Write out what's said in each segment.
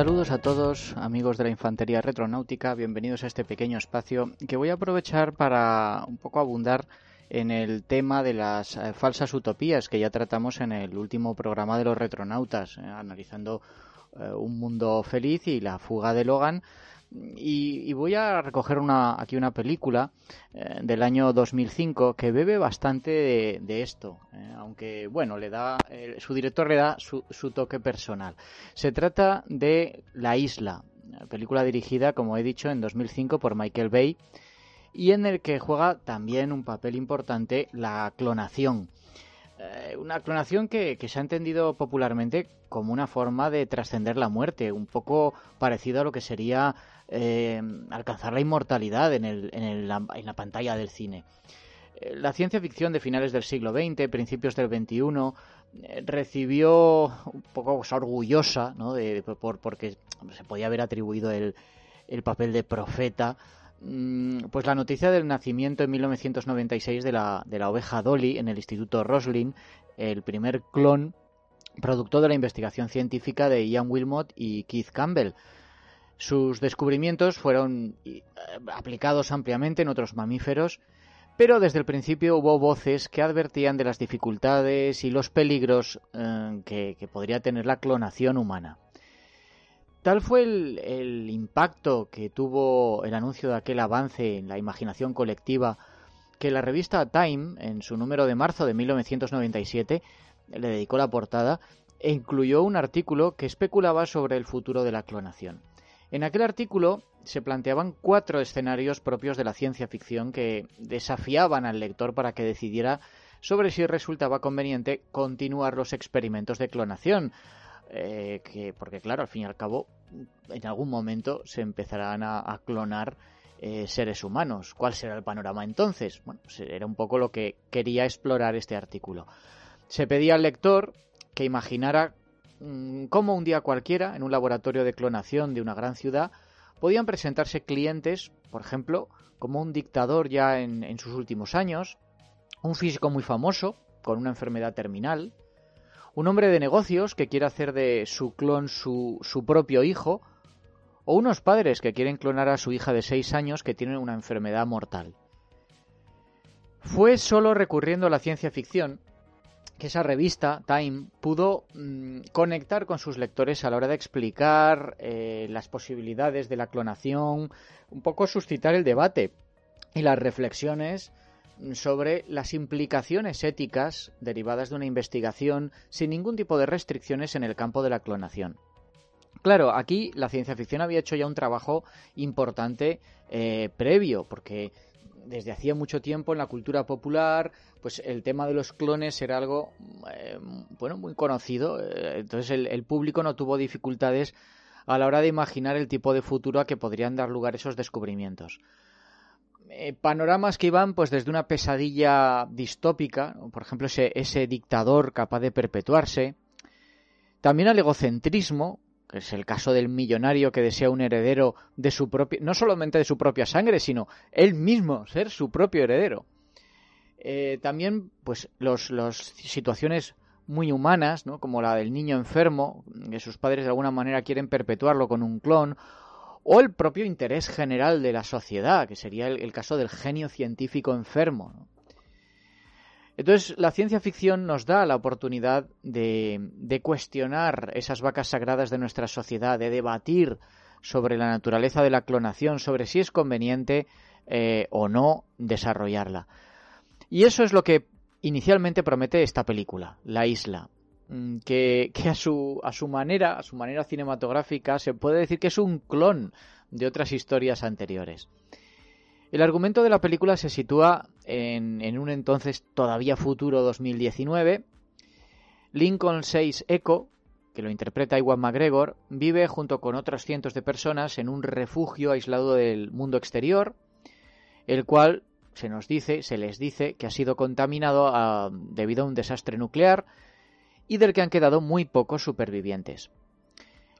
Saludos a todos amigos de la Infantería Retronáutica, bienvenidos a este pequeño espacio que voy a aprovechar para un poco abundar en el tema de las eh, falsas utopías que ya tratamos en el último programa de los retronautas, eh, analizando eh, un mundo feliz y la fuga de Logan. Y, voy a recoger una, aquí una película del año 2005 que bebe bastante de, esto, aunque bueno, le da, su director le da su, toque personal. Se trata de La Isla, película dirigida, como he dicho, en 2005 por Michael Bay y en el que juega también un papel importante la clonación. Eh, una clonación que, se ha entendido popularmente como una forma de trascender la muerte, un poco parecido a lo que sería eh, alcanzar la inmortalidad en, el, en, la pantalla del cine. Eh, la ciencia ficción de finales del siglo XX, principios del XXI, recibió un poco orgullosa, ¿no? de, por, porque se podía haber atribuido el, el papel de profeta Mm, pues la noticia del nacimiento en 1996 de la, de la oveja Dolly en el Instituto Roslin, el primer clon producto de la investigación científica de Ian Wilmot y Keith Campbell. Sus descubrimientos fueron eh, aplicados ampliamente en otros mamíferos, pero desde el principio hubo voces que advertían de las dificultades y los peligros eh, que podría tener la clonación humana. Tal fue el, impacto que tuvo el anuncio de aquel avance en la imaginación colectiva que la revista Time, en su número de marzo de 1997, le dedicó la portada e incluyó un artículo que especulaba sobre el futuro de la clonación. En aquel artículo se planteaban cuatro escenarios propios de la ciencia ficción que desafiaban al lector para que decidiera sobre si resultaba conveniente continuar los experimentos de clonación, eh, que, porque claro, al fin y al cabo, en algún momento se empezarán a, clonar eh, seres humanos. ¿Cuál será el panorama entonces? Bueno, pues era un poco lo que quería explorar este artículo. Se pedía al lector que imaginara cómo un día cualquiera, en un laboratorio de clonación de una gran ciudad, podían presentarse clientes, por ejemplo, como un dictador ya en sus últimos años, un físico muy famoso, con una enfermedad terminal, un hombre de negocios que quiere hacer de su clon su, su propio hijo, o unos padres que quieren clonar a su hija de 6 años que tiene una enfermedad mortal. Fue solo recurriendo a la ciencia ficción que esa revista, Time, pudo mm, conectar con sus lectores a la hora de explicar eh, las posibilidades de la clonación, un poco suscitar el debate y las reflexiones sobre las implicaciones éticas derivadas de una investigación sin ningún tipo de restricciones en el campo de la clonación. Claro, aquí la ciencia ficción había hecho ya un trabajo importante eh, previo, porque desde hacía mucho tiempo en la cultura popular, pues el tema de los clones era algo eh, bueno muy conocido. Eh, entonces el, público no tuvo dificultades a la hora de imaginar el tipo de futuro a que podrían dar lugar esos descubrimientos. Eh, panoramas que iban pues desde una pesadilla distópica, por ejemplo ese, ese dictador capaz de perpetuarse, también al egocentrismo, es el caso del millonario que desea un heredero de su propia, no solamente de su propia sangre, sino él mismo ser su propio heredero. Eh, también, pues, las los situaciones muy humanas, ¿no? como la del niño enfermo, que sus padres de alguna manera quieren perpetuarlo con un clon, o el propio interés general de la sociedad, que sería el, caso del genio científico enfermo. Entonces, la ciencia ficción nos da la oportunidad de, cuestionar esas vacas sagradas de nuestra sociedad, de debatir sobre la naturaleza de la clonación, sobre si es conveniente eh, o no desarrollarla. Y eso es lo que inicialmente promete esta película, La Isla. Mm, que, a, su, a su manera, a su manera cinematográfica, se puede decir que es un clon de otras historias anteriores. El argumento de la película se sitúa en, un entonces todavía futuro 2019. Lincoln 6 Echo, que lo interpreta Iwan McGregor, vive junto con otros cientos de personas en un refugio aislado del mundo exterior, el cual se nos dice, se les dice que ha sido contaminado ah, debido a un desastre nuclear y del que han quedado muy pocos supervivientes.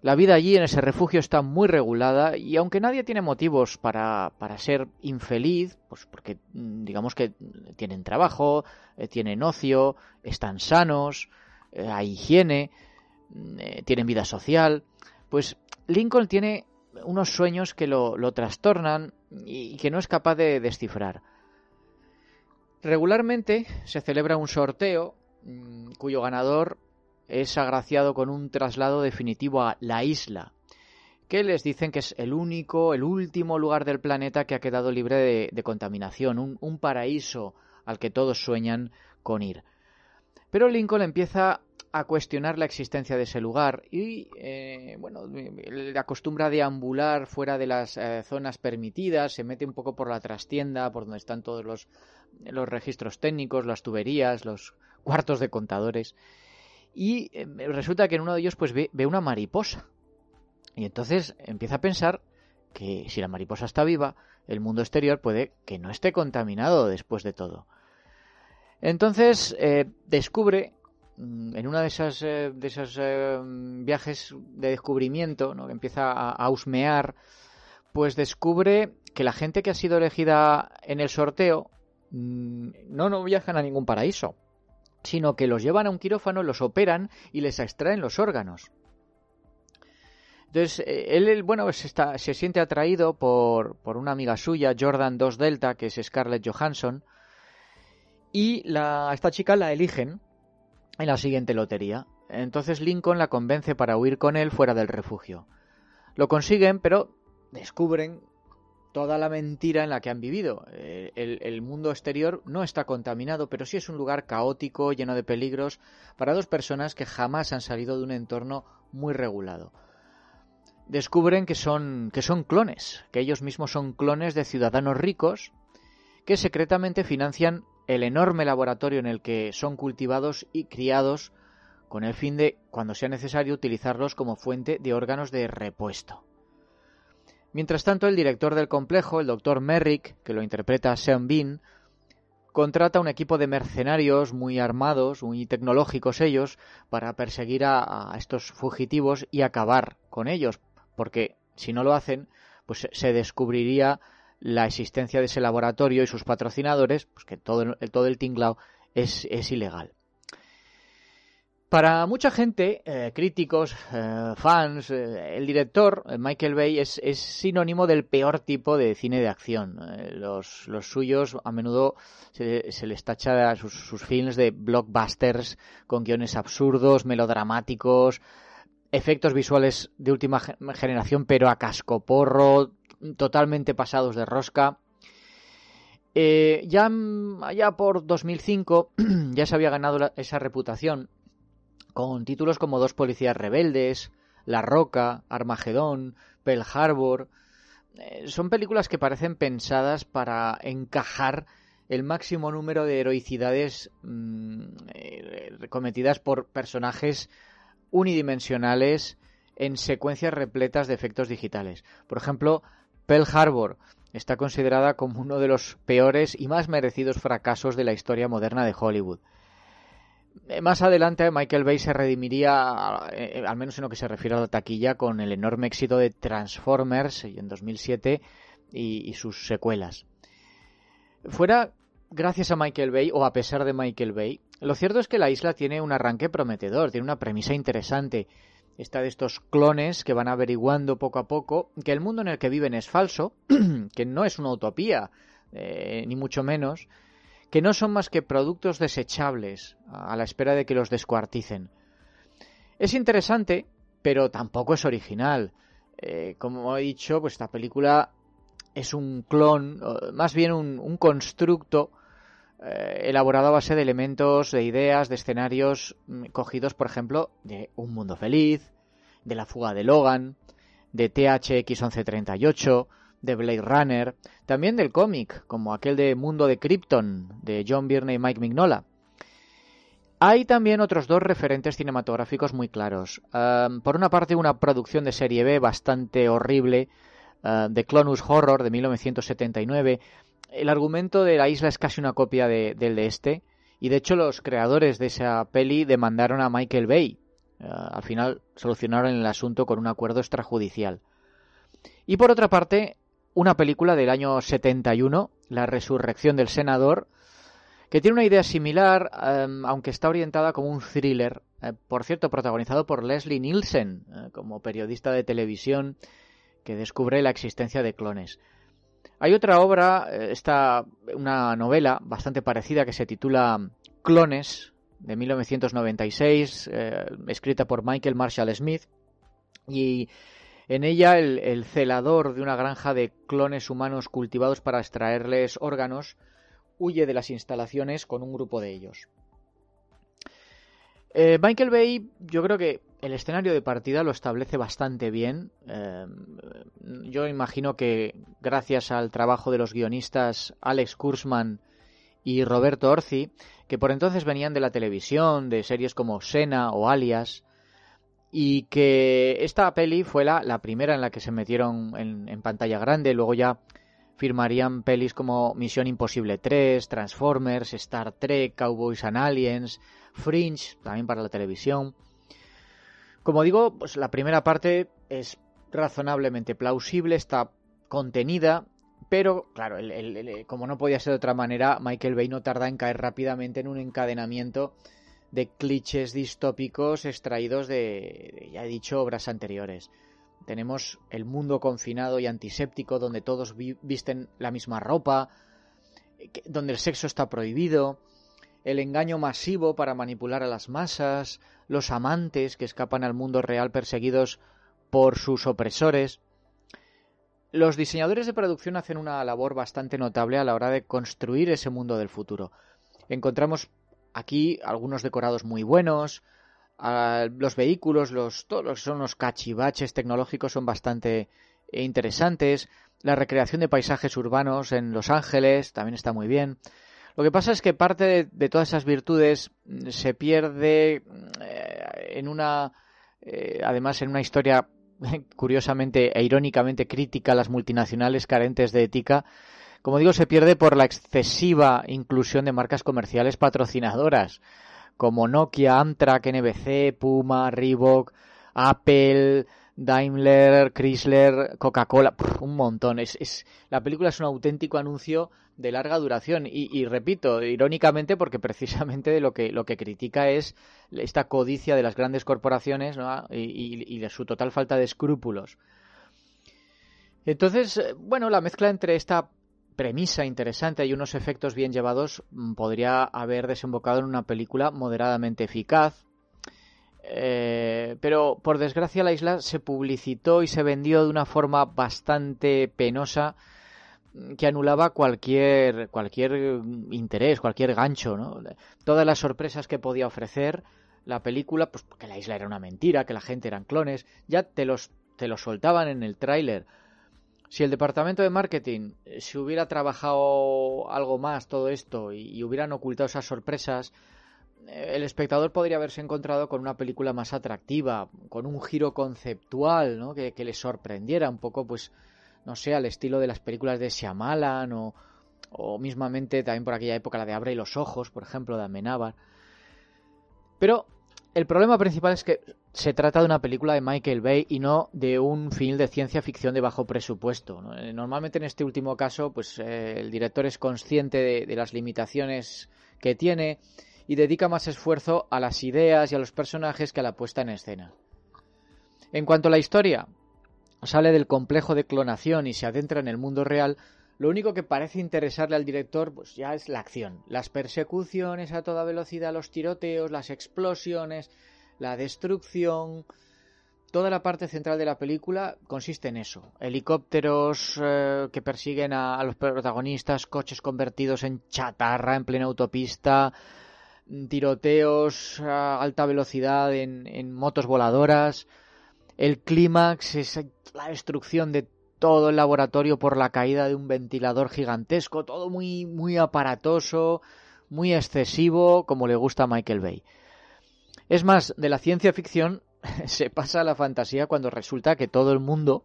La vida allí en ese refugio está muy regulada y aunque nadie tiene motivos para, ser infeliz, pues porque mm, digamos que tienen trabajo, eh, tienen ocio, están sanos, eh, hay higiene, mm, eh, tienen vida social, pues Lincoln tiene unos sueños que lo, trastornan y que no es capaz de descifrar. Regularmente se celebra un sorteo mm, cuyo ganador es agraciado con un traslado definitivo a la isla, que les dicen que es el único, el último lugar del planeta que ha quedado libre de, contaminación, un, paraíso al que todos sueñan con ir. Pero Lincoln empieza a cuestionar la existencia de ese lugar y, eh, bueno, le acostumbra a deambular fuera de las eh, zonas permitidas, se mete un poco por la trastienda, por donde están todos los, los registros técnicos, las tuberías, los cuartos de contadores. Y eh, resulta que en uno de ellos pues ve una mariposa y entonces empieza a pensar que si la mariposa está viva, el mundo exterior puede que no esté contaminado después de todo. Entonces eh, descubre mm, en una de esas eh, de esos viajes de descubrimiento, ¿no? que empieza a, a, husmear, pues descubre que la gente que ha sido elegida en el sorteo mm, no no viajan a ningún paraíso, sino que los llevan a un quirófano, los operan y les extraen los órganos. Entonces, eh, él, bueno, pues está, se siente atraído por, por, una amiga suya, Jordan 2 Delta, que es Scarlett Johansson, y la, a esta chica la eligen en la siguiente lotería. Entonces Lincoln la convence para huir con él fuera del refugio. Lo consiguen, pero descubren toda la mentira en la que han vivido. Eh, el, el, mundo exterior no está contaminado, pero sí es un lugar caótico, lleno de peligros, para dos personas que jamás han salido de un entorno muy regulado descubren que son, que son clones, que ellos mismos son clones de ciudadanos ricos que secretamente financian el enorme laboratorio en el que son cultivados y criados con el fin de, cuando sea necesario, utilizarlos como fuente de órganos de repuesto. Mientras tanto, el director del complejo, el doctor Merrick, que lo interpreta Sean Bean, contrata un equipo de mercenarios muy armados, muy tecnológicos ellos, para perseguir a, estos fugitivos y acabar con ellos, porque si no lo hacen, pues se descubriría la existencia de ese laboratorio y sus patrocinadores, pues que todo, todo el tinglao es ilegal. Para mucha gente, eh, críticos, eh, fans, eh, el director, Michael Bay, es, es, sinónimo del peor tipo de cine de acción. Los, los, suyos a menudo se, se les tacha sus, sus, films de blockbusters con guiones absurdos, melodramáticos, efectos visuales de última generación, pero a cascoporro, totalmente pasados de rosca. Ya allá por 2005 ya se había ganado esa reputación con títulos como Dos policías rebeldes, La Roca, Armagedón, Pearl Harbor. Eh, son películas que parecen pensadas para encajar el máximo número de heroicidades mm, eh, cometidas por personajes unidimensionales en secuencias repletas de efectos digitales. Por ejemplo, Pearl Harbor está considerada como uno de los peores y más merecidos fracasos de la historia moderna de Hollywood. Eh, más adelante Michael Bay se redimiría, eh, al menos en lo que se refiere a la taquilla, con el enorme éxito de Transformers en 2007 y, sus secuelas. Fuera gracias a Michael Bay o a pesar de Michael Bay, lo cierto es que la isla tiene un arranque prometedor, tiene una premisa interesante. Está de estos clones que van averiguando poco a poco que el mundo en el que viven es falso, que no es una utopía, eh, ni mucho menos, que no son más que productos desechables a la espera de que los descuarticen. Es interesante, pero tampoco es original. Eh, como he dicho, pues esta película es un clon, más bien un, constructo eh, elaborado a base de elementos, de ideas, de escenarios mm, cogidos, por ejemplo, de Un Mundo Feliz, de La Fuga de Logan, de THX 1138, de Blade Runner, también del cómic, como aquel de Mundo de Krypton, de John Byrne y Mike Mignola. Hay también otros dos referentes cinematográficos muy claros. por una parte, una producción de serie B bastante horrible, uh, de Clonus Horror de 1979, el argumento de la isla es casi una copia de, del de este. Y de hecho los creadores de esa peli demandaron a Michael Bay. Eh, al final solucionaron el asunto con un acuerdo extrajudicial. Y por otra parte, una película del año 71, La resurrección del senador, que tiene una idea similar, em, aunque está orientada como un thriller, eh, por cierto, protagonizado por Leslie Nielsen, eh, como periodista de televisión que descubre la existencia de clones. Hay otra obra, eh, esta, una novela bastante parecida que se titula Clones, de 1996, escrita por Michael Marshall Smith, y en ella el, celador de una granja de clones humanos cultivados para extraerles órganos huye de las instalaciones con un grupo de ellos. Eh, Michael Bay, yo creo que el escenario de partida lo establece bastante bien. Eh, yo imagino que gracias al trabajo de los guionistas Alex Kurzman y Roberto Orci, que por entonces venían de la televisión, de series como Sena o Alias, y que esta peli fue la, la primera en la que se metieron en, en, pantalla grande, luego ya firmarían pelis como Misión Imposible 3, Transformers, Star Trek, Cowboys and Aliens, Fringe, también para la televisión. Como digo, pues la primera parte es razonablemente plausible, está contenida, pero claro, como no podía ser de otra manera, Michael Bay no tarda en caer rápidamente en un encadenamiento de clichés distópicos extraídos de, ya he dicho, obras anteriores. Tenemos el mundo confinado y antiséptico donde todos visten la misma ropa, donde el sexo está prohibido, el engaño masivo para manipular a las masas, los amantes que escapan al mundo real perseguidos por sus opresores. Los diseñadores de producción hacen una labor bastante notable a la hora de construir ese mundo del futuro. Encontramos Aquí algunos decorados muy buenos, los vehículos, los, todos los son los cachivaches tecnológicos son bastante interesantes. La recreación de paisajes urbanos en Los Ángeles también está muy bien. Lo que pasa es que parte de, todas esas virtudes mm, se pierde eh, en una, eh, además en una historia curiosamente e irónicamente crítica a las multinacionales carentes de ética como digo, se pierde por la excesiva inclusión de marcas comerciales patrocinadoras, como Nokia, Amtrak, NBC, Puma, Reebok, Apple, Daimler, Chrysler, Coca-Cola, un montón. Es, la película es un auténtico anuncio de larga duración y, repito, irónicamente porque precisamente lo que, lo que critica es esta codicia de las grandes corporaciones y, y de su total falta de escrúpulos. Entonces, eh, bueno, la mezcla entre esta premisa interesante y unos efectos bien llevados mm, podría haber desembocado en una película moderadamente eficaz. Eh, pero por desgracia la isla se publicitó y se vendió de una forma bastante penosa mm, que anulaba cualquier cualquier interés, cualquier gancho, ¿no? Todas las sorpresas que podía ofrecer la película, pues que la isla era una mentira, que la gente eran clones, ya te los te los soltaban en el tráiler si el departamento de marketing eh, se hubiera trabajado algo más todo esto y, hubieran ocultado esas sorpresas, eh, el espectador podría haberse encontrado con una película más atractiva, con un giro conceptual, ¿no? Que, le sorprendiera un poco, pues, no sé, al estilo de las películas de Shyamalan o, o mismamente también por aquella época la de Abre los Ojos, por ejemplo, de Amenábar. Pero el problema principal es que se trata de una película de Michael Bay y no de un film de ciencia ficción de bajo presupuesto. Eh, normalmente en este último caso, pues eh, el director es consciente de, las limitaciones que tiene y dedica más esfuerzo a las ideas y a los personajes que a la puesta en escena. En cuanto a la historia, sale del complejo de clonación y se adentra en el mundo real, lo único que parece interesarle al director pues ya es la acción, las persecuciones a toda velocidad, los tiroteos, las explosiones, la destrucción. Toda la parte central de la película consiste en eso. Helicópteros eh, que persiguen a, los protagonistas, coches convertidos en chatarra en plena autopista, tiroteos a alta velocidad en, en motos voladoras. El clímax es la destrucción de todo el laboratorio por la caída de un ventilador gigantesco, todo muy, muy aparatoso, muy excesivo, como le gusta a Michael Bay. Es más, de la ciencia ficción se pasa a la fantasía cuando resulta que todo el mundo,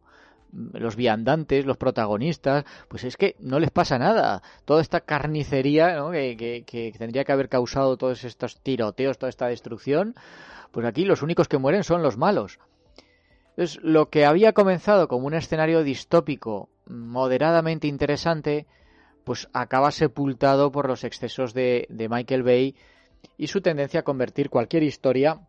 los viandantes, los protagonistas, pues es que no les pasa nada. Toda esta carnicería que, tendría que haber causado todos estos tiroteos, toda esta destrucción, pues aquí los únicos que mueren son los malos. Entonces, lo que había comenzado como un escenario distópico moderadamente interesante pues acaba sepultado por los excesos de Michael Bay y su tendencia a convertir cualquier historia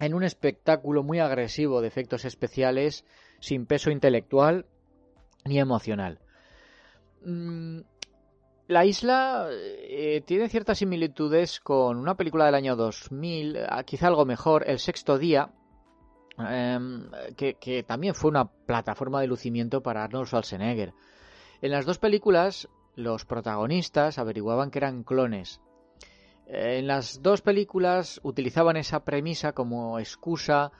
en un espectáculo muy agresivo de efectos especiales sin peso intelectual ni emocional. Mm, la isla eh, tiene ciertas similitudes con una película del año 2000, ah, quizá algo mejor, El Sexto Día, em, que, que, también fue una plataforma de lucimiento para Arnold Schwarzenegger. En las dos películas, los protagonistas averiguaban que eran clones. En las dos películas utilizaban esa premisa como excusa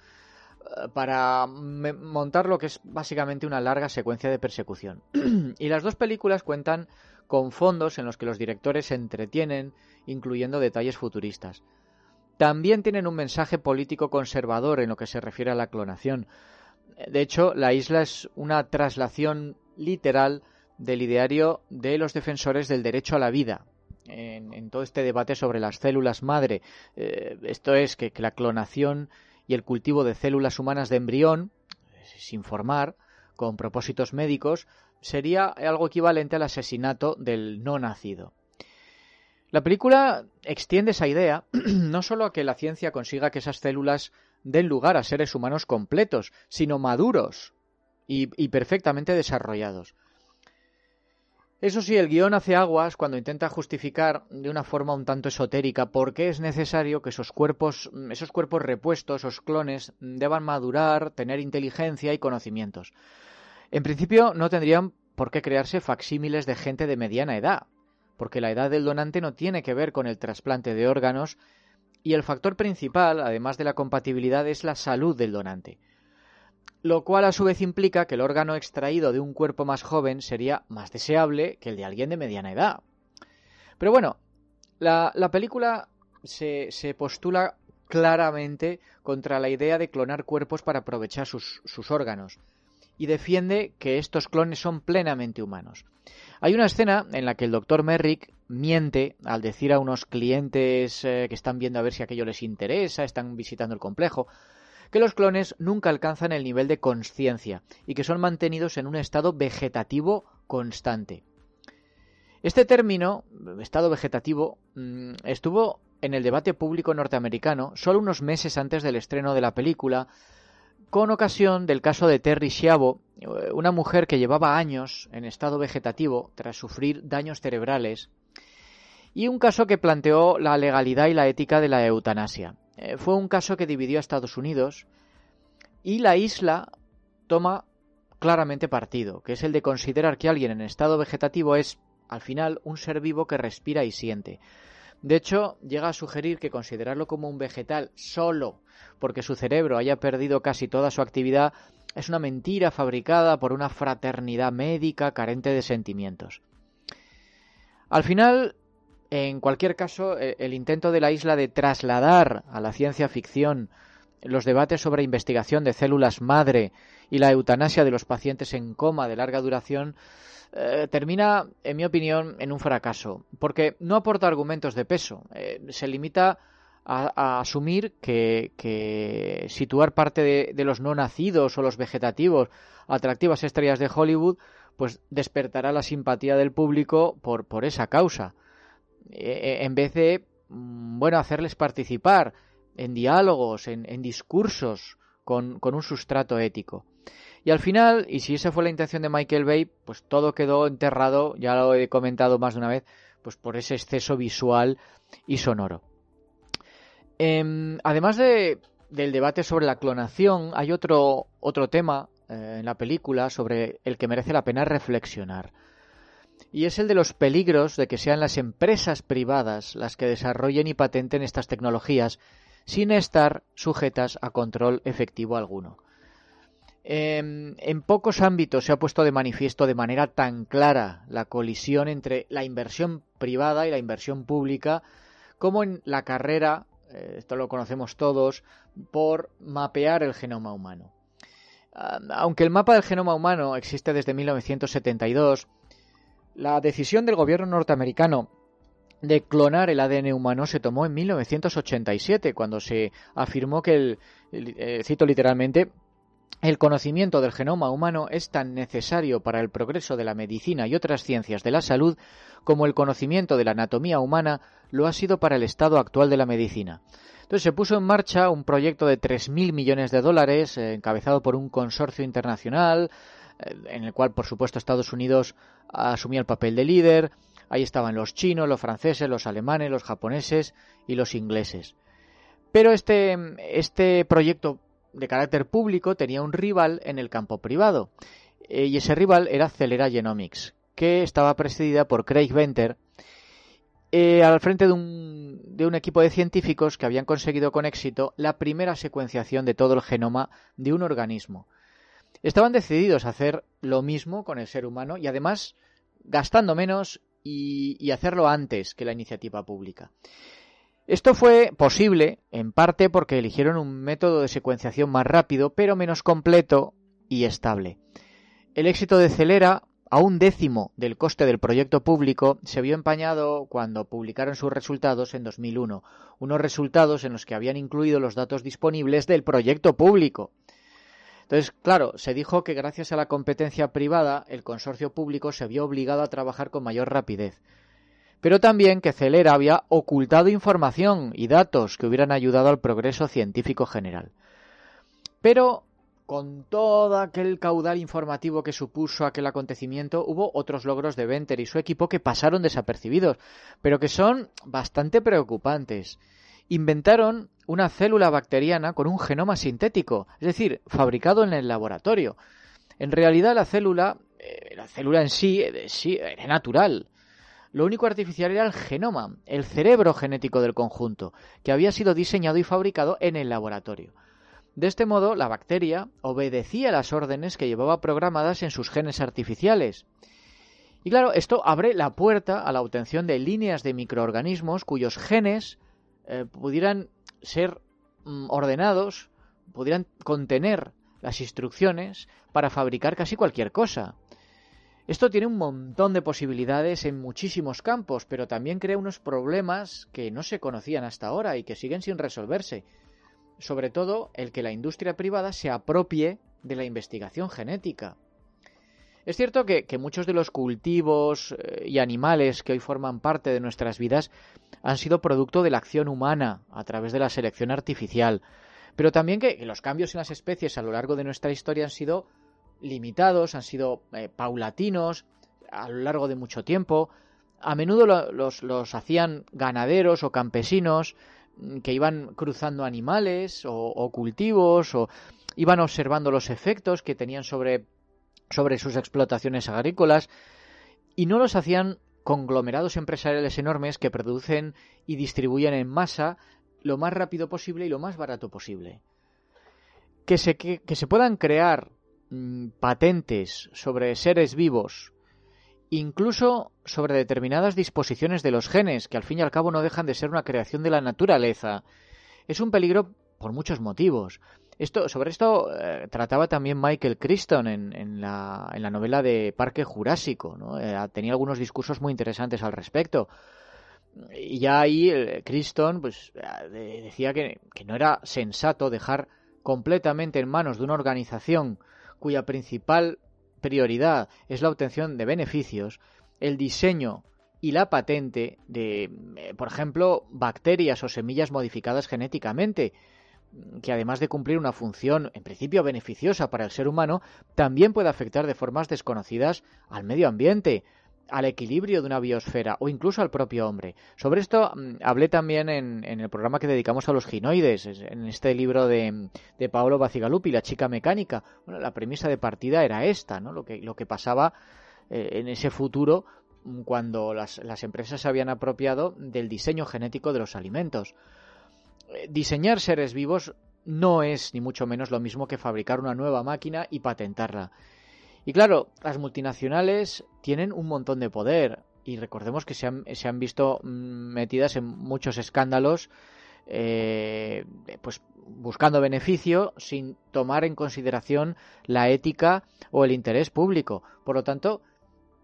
eh, para montar lo que es básicamente una larga secuencia de persecución. y las dos películas cuentan con fondos en los que los directores se entretienen, incluyendo detalles futuristas. También tienen un mensaje político conservador en lo que se refiere a la clonación. De hecho, la isla es una traslación literal del ideario de los defensores del derecho a la vida, en, todo este debate sobre las células madre. Eh, esto es que, la clonación y el cultivo de células humanas de embrión, sin formar, con propósitos médicos, sería algo equivalente al asesinato del no nacido. La película extiende esa idea no solo a que la ciencia consiga que esas células den lugar a seres humanos completos, sino maduros y perfectamente desarrollados. Eso sí, el guion hace aguas cuando intenta justificar de una forma un tanto esotérica por qué es necesario que esos cuerpos, esos cuerpos repuestos, esos clones, deban madurar, tener inteligencia y conocimientos. En principio no tendrían por qué crearse facsímiles de gente de mediana edad, porque la edad del donante no tiene que ver con el trasplante de órganos y el factor principal, además de la compatibilidad, es la salud del donante lo cual a su vez implica que el órgano extraído de un cuerpo más joven sería más deseable que el de alguien de mediana edad. Pero bueno, la, película se, postula claramente contra la idea de clonar cuerpos para aprovechar sus, órganos y defiende que estos clones son plenamente humanos. Hay una escena en la que el doctor Merrick miente al decir a unos clientes eh, que están viendo a ver si aquello les interesa, están visitando el complejo, que los clones nunca alcanzan el nivel de conciencia y que son mantenidos en un estado vegetativo constante. Este término, estado vegetativo, mm, estuvo en el debate público norteamericano solo unos meses antes del estreno de la película, con ocasión del caso de Terry Schiavo, eh, una mujer que llevaba años en estado vegetativo tras sufrir daños cerebrales, y un caso que planteó la legalidad y la ética de la eutanasia. Eh, fue un caso que dividió a Estados Unidos y la isla toma claramente partido, que es el de considerar que alguien en estado vegetativo es, al final, un ser vivo que respira y siente. De hecho, llega a sugerir que considerarlo como un vegetal solo porque su cerebro haya perdido casi toda su actividad es una mentira fabricada por una fraternidad médica carente de sentimientos. Al final, en cualquier caso, e, el intento de la isla de trasladar a la ciencia ficción los debates sobre investigación de células madre y la eutanasia de los pacientes en coma de larga duración eh, termina, en mi opinión, en un fracaso, porque no aporta argumentos de peso. Eh, se limita a, asumir que, situar parte de, los no nacidos o los vegetativos atractivas estrellas de Hollywood pues despertará la simpatía del público por, por esa causa. Eh, en vez de, mm, bueno, hacerles participar en diálogos, en, discursos con, un sustrato ético. Y al final, y si esa fue la intención de Michael Bay, pues todo quedó enterrado, ya lo he comentado más de una vez, pues por ese exceso visual y sonoro. Em, además de, del debate sobre la clonación, hay otro, otro tema eh, en la película sobre el que merece la pena reflexionar y es el de los peligros de que sean las empresas privadas las que desarrollen y patenten estas tecnologías sin estar sujetas a control efectivo alguno. Em, en, pocos ámbitos se ha puesto de manifiesto de manera tan clara la colisión entre la inversión privada y la inversión pública como en la carrera, eh, esto lo conocemos todos, por mapear el genoma humano. aunque el mapa del genoma humano existe desde 1972, la decisión del gobierno norteamericano de clonar el ADN humano se tomó en 1987, cuando se afirmó que el, eh, cito literalmente, el conocimiento del genoma humano es tan necesario para el progreso de la medicina y otras ciencias de la salud como el conocimiento de la anatomía humana lo ha sido para el estado actual de la medicina. Entonces se puso en marcha un proyecto de 3.000 millones de dólares, eh, encabezado por un consorcio internacional, en el cual, por supuesto, Estados Unidos asumía el papel de líder. Ahí estaban los chinos, los franceses, los alemanes, los japoneses y los ingleses. Pero este, este proyecto de carácter público tenía un rival en el campo privado. Eh, y ese rival era Celera Genomics, que estaba presidida por Craig Venter, eh, al frente de un, de un equipo de científicos que habían conseguido con éxito la primera secuenciación de todo el genoma de un organismo. Estaban decididos a hacer lo mismo con el ser humano y además gastando menos y hacerlo antes que la iniciativa pública. Esto fue posible, en parte, porque eligieron un método de secuenciación más rápido, pero menos completo y estable. El éxito de Celera, a un décimo del coste del proyecto público, se vio empañado cuando publicaron sus resultados en 2001, unos resultados en los que habían incluido los datos disponibles del proyecto público. Entonces, claro, se dijo que gracias a la competencia privada, el consorcio público se vio obligado a trabajar con mayor rapidez pero también que Celera había ocultado información y datos que hubieran ayudado al progreso científico general. Pero con todo aquel caudal informativo que supuso aquel acontecimiento, hubo otros logros de Venter y su equipo que pasaron desapercibidos, pero que son bastante preocupantes. Inventaron una célula bacteriana con un genoma sintético, es decir, fabricado en el laboratorio. En realidad la célula, eh, la célula en sí, eh, sí era natural, lo único artificial era el genoma, el cerebro genético del conjunto, que había sido diseñado y fabricado en el laboratorio. De este modo, la bacteria obedecía las órdenes que llevaba programadas en sus genes artificiales. Y claro, esto abre la puerta a la obtención de líneas de microorganismos cuyos genes eh, pudieran ser mm, ordenados, pudieran contener las instrucciones para fabricar casi cualquier cosa. Esto tiene un montón de posibilidades en muchísimos campos, pero también crea unos problemas que no se conocían hasta ahora y que siguen sin resolverse. Sobre todo el que la industria privada se apropie de la investigación genética. Es cierto que, muchos de los cultivos eh, y animales que hoy forman parte de nuestras vidas han sido producto de la acción humana a través de la selección artificial, pero también que los cambios en las especies a lo largo de nuestra historia han sido limitados, han sido eh, paulatinos a lo largo de mucho tiempo. A menudo los, hacían ganaderos o campesinos mm, que iban cruzando animales o, cultivos o iban observando los efectos que tenían sobre, sobre sus explotaciones agrícolas y no los hacían conglomerados empresariales enormes que producen y distribuyen en masa lo más rápido posible y lo más barato posible. Que se, que se puedan crear Mm, patentes sobre seres vivos, incluso sobre determinadas disposiciones de los genes, que al fin y al cabo no dejan de ser una creación de la naturaleza, es un peligro por muchos motivos. Esto, sobre esto eh, trataba también Michael Crichton en, la, en, la, novela de Parque Jurásico. Eh, tenía algunos discursos muy interesantes al respecto. Y ya ahí eh, Crichton pues, decía que, que no era sensato dejar completamente en manos de una organización cuya principal prioridad es la obtención de beneficios, el diseño y la patente de, por ejemplo, bacterias o semillas modificadas genéticamente, que además de cumplir una función en principio beneficiosa para el ser humano, también puede afectar de formas desconocidas al medio ambiente, al equilibrio de una biosfera o incluso al propio hombre. Sobre esto mm, hablé también en, el programa que dedicamos a los ginoides, en este libro de, de Paolo Bacigalupi, La chica mecánica. Bueno, la premisa de partida era esta, ¿no? Lo que, lo que pasaba eh, en ese futuro mm, cuando las, las, empresas se habían apropiado del diseño genético de los alimentos. Eh, diseñar seres vivos no es ni mucho menos lo mismo que fabricar una nueva máquina y patentarla. Y claro, las multinacionales tienen un montón de poder y recordemos que se han, se han visto mm, metidas en muchos escándalos eh, pues buscando beneficio sin tomar en consideración la ética o el interés público. Por lo tanto,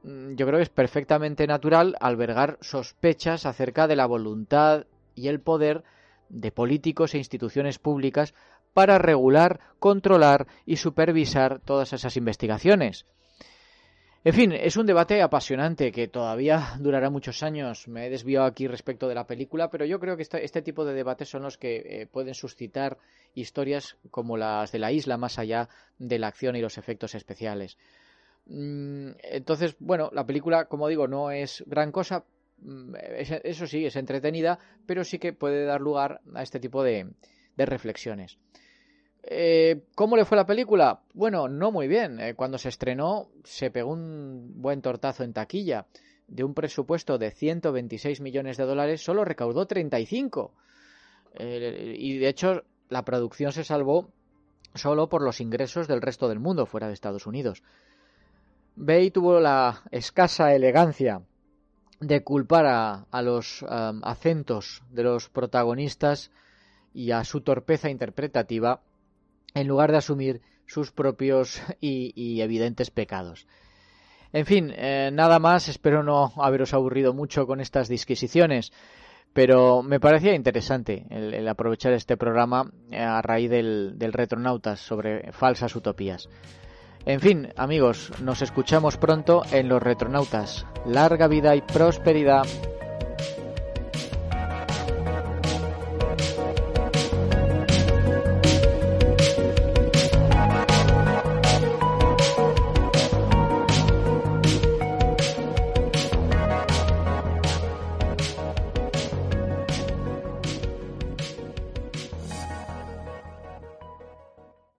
mm, yo creo que es perfectamente natural albergar sospechas acerca de la voluntad y el poder de políticos e instituciones públicas para regular, controlar y supervisar todas esas investigaciones. En fin, es un debate apasionante que todavía durará muchos años. Me he desviado aquí respecto de la película, pero yo creo que este, este tipo de debates son los que eh, pueden suscitar historias como las de la isla, más allá de la acción y los efectos especiales. Mm, entonces, bueno, la película, como digo, no es gran cosa. Mm, eso sí, es entretenida, pero sí que puede dar lugar a este tipo de, reflexiones. Eh, ¿Cómo le fue la película? Bueno, no muy bien. Eh, cuando se estrenó se pegó un buen tortazo en taquilla. De un presupuesto de 126 millones de dólares solo recaudó 35. Eh, y de hecho la producción se salvó solo por los ingresos del resto del mundo fuera de Estados Unidos. Bay tuvo la escasa elegancia de culpar a, los acentos de los protagonistas y a su torpeza interpretativa en lugar de asumir sus propios y, evidentes pecados. En fin, eh, nada más, espero no haberos aburrido mucho con estas disquisiciones, pero me parecía interesante el, aprovechar este programa eh, a raíz del, del Retronautas sobre falsas utopías. En fin, amigos, nos escuchamos pronto en los Retronautas. Larga vida y prosperidad.